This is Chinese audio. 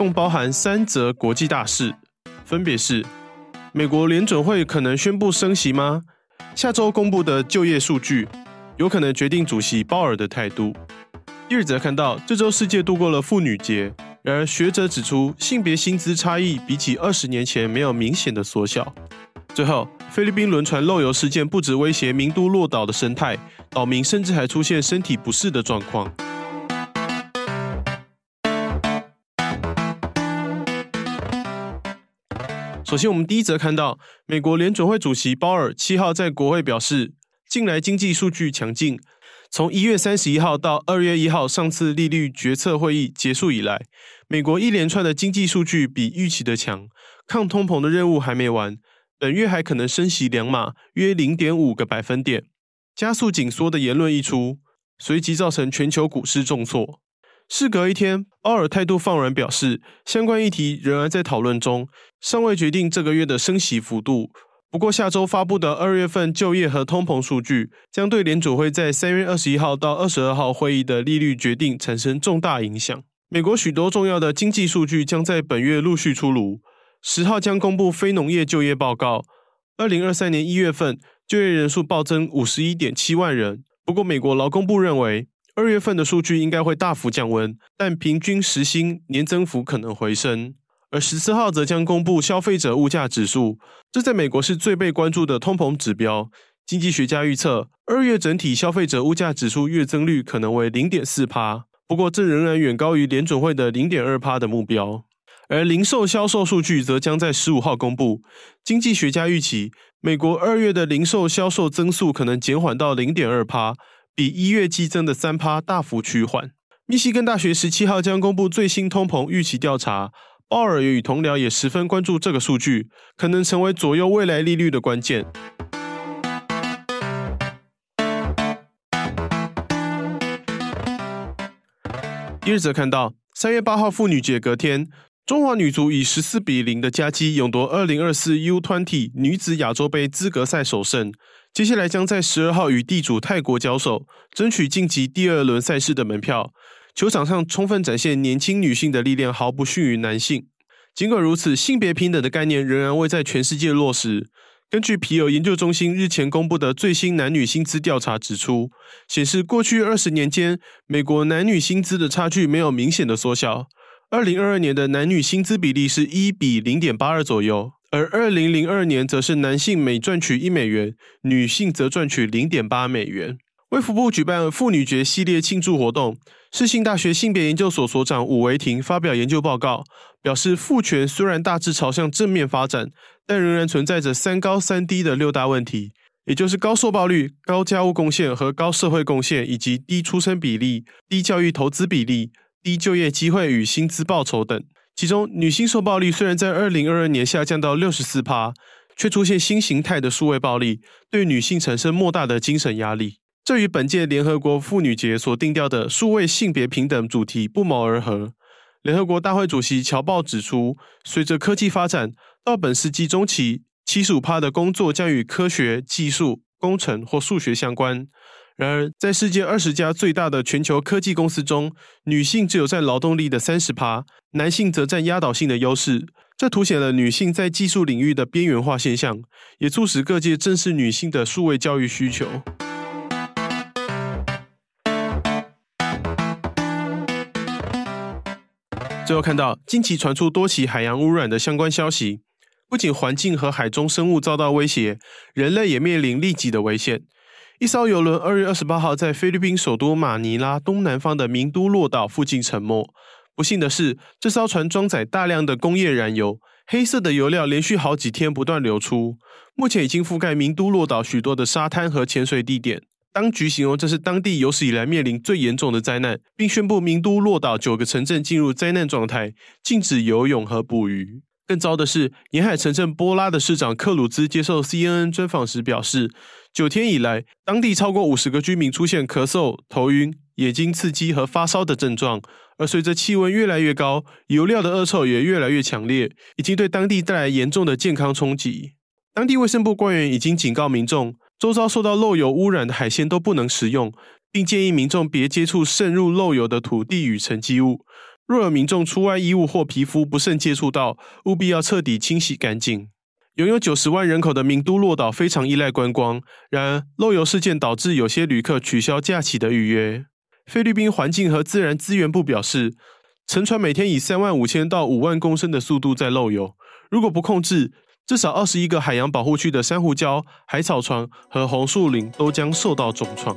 共包含三则国际大事，分别是：美国联准会可能宣布升息吗？下周公布的就业数据有可能决定主席鲍尔的态度。第二则看到，这周世界度过了妇女节，然而学者指出，性别薪资差异比起二十年前没有明显的缩小。最后，菲律宾轮船漏油事件不止威胁名都洛岛的生态，岛民甚至还出现身体不适的状况。首先，我们第一则看到，美国联准会主席鲍尔七号在国会表示，近来经济数据强劲。从一月三十一号到二月一号上次利率决策会议结束以来，美国一连串的经济数据比预期的强，抗通膨的任务还没完。本月还可能升息两码，约零点五个百分点，加速紧缩的言论一出，随即造成全球股市重挫。事隔一天，奥尔态度放软，表示相关议题仍然在讨论中，尚未决定这个月的升息幅度。不过，下周发布的二月份就业和通膨数据将对联储会在三月二十一号到二十二号会议的利率决定产生重大影响。美国许多重要的经济数据将在本月陆续出炉。十号将公布非农业就业报告，二零二三年一月份就业人数暴增五十一点七万人。不过，美国劳工部认为二月份的数据应该会大幅降温，但平均时薪年增幅可能回升。而十四号则将公布消费者物价指数，这在美国是最被关注的通膨指标。经济学家预测，二月整体消费者物价指数月增率可能为零点四趴，不过这仍然远高于联准会的零点二趴的目标。而零售销售数据则将在十五号公布。经济学家预期，美国二月的零售销售增速可能减缓到零点二趴，比一月激增的三趴大幅趋缓。密西根大学十七号将公布最新通膨预期调查，鲍尔与同僚也十分关注这个数据，可能成为左右未来利率的关键。第二则看到，三月八号妇女节隔天。中华女足以十四比零的佳绩勇夺二零二四 U20 女子亚洲杯资格赛首胜。接下来将在十二号与地主泰国交手，争取晋级第二轮赛事的门票。球场上充分展现年轻女性的力量，毫不逊于男性。尽管如此，性别平等的概念仍然未在全世界落实。根据皮尤研究中心日前公布的最新男女薪资调查指出，显示过去二十年间，美国男女薪资的差距没有明显的缩小。二零二二年的男女薪资比例是一比零点八二左右，而二零零二年则是男性每赚取一美元，女性则赚取零点八美元。卫福部举办妇女节系列庆祝活动，世新大学性别研究所所长伍维婷发表研究报告，表示父权虽然大致朝向正面发展，但仍然存在着三高三低的六大问题，也就是高受暴率、高家务贡献和高社会贡献，以及低出生比例、低教育投资比例。低就业机会与薪资报酬等，其中女性受暴力虽然在二零二二年下降到六十四趴，却出现新形态的数位暴力，对女性产生莫大的精神压力。这与本届联合国妇女节所定调的数位性别平等主题不谋而合。联合国大会主席乔鲍指出，随着科技发展，到本世纪中期，七十五趴的工作将与科学技术、工程或数学相关。然而，在世界二十家最大的全球科技公司中，女性只有占劳动力的三十趴，男性则占压倒性的优势。这凸显了女性在技术领域的边缘化现象，也促使各界正视女性的数位教育需求。最后看到，近期传出多起海洋污染的相关消息，不仅环境和海中生物遭到威胁，人类也面临立即的危险。一艘游轮二月二十八号在菲律宾首都马尼拉东南方的名都洛岛附近沉没。不幸的是，这艘船装载大量的工业燃油，黑色的油料连续好几天不断流出。目前已经覆盖名都洛岛许多的沙滩和潜水地点，当局形容这是当地有史以来面临最严重的灾难，并宣布名都洛岛九个城镇进入灾难状态，禁止游泳和捕鱼。更糟的是，沿海城镇波拉的市长克鲁兹接受 CNN 专访时表示，九天以来，当地超过五十个居民出现咳嗽、头晕、眼睛刺激和发烧的症状。而随着气温越来越高，油料的恶臭也越来越强烈，已经对当地带来严重的健康冲击。当地卫生部官员已经警告民众，周遭受到漏油污染的海鲜都不能食用，并建议民众别接触渗入漏油的土地与沉积物。若有民众出外衣物或皮肤不慎接触到，务必要彻底清洗干净。拥有九十万人口的名都洛岛非常依赖观光，然而漏油事件导致有些旅客取消假期的预约。菲律宾环境和自然资源部表示，沉船每天以三万五千到五万公升的速度在漏油，如果不控制，至少二十一个海洋保护区的珊瑚礁、海草床和红树林都将受到重创。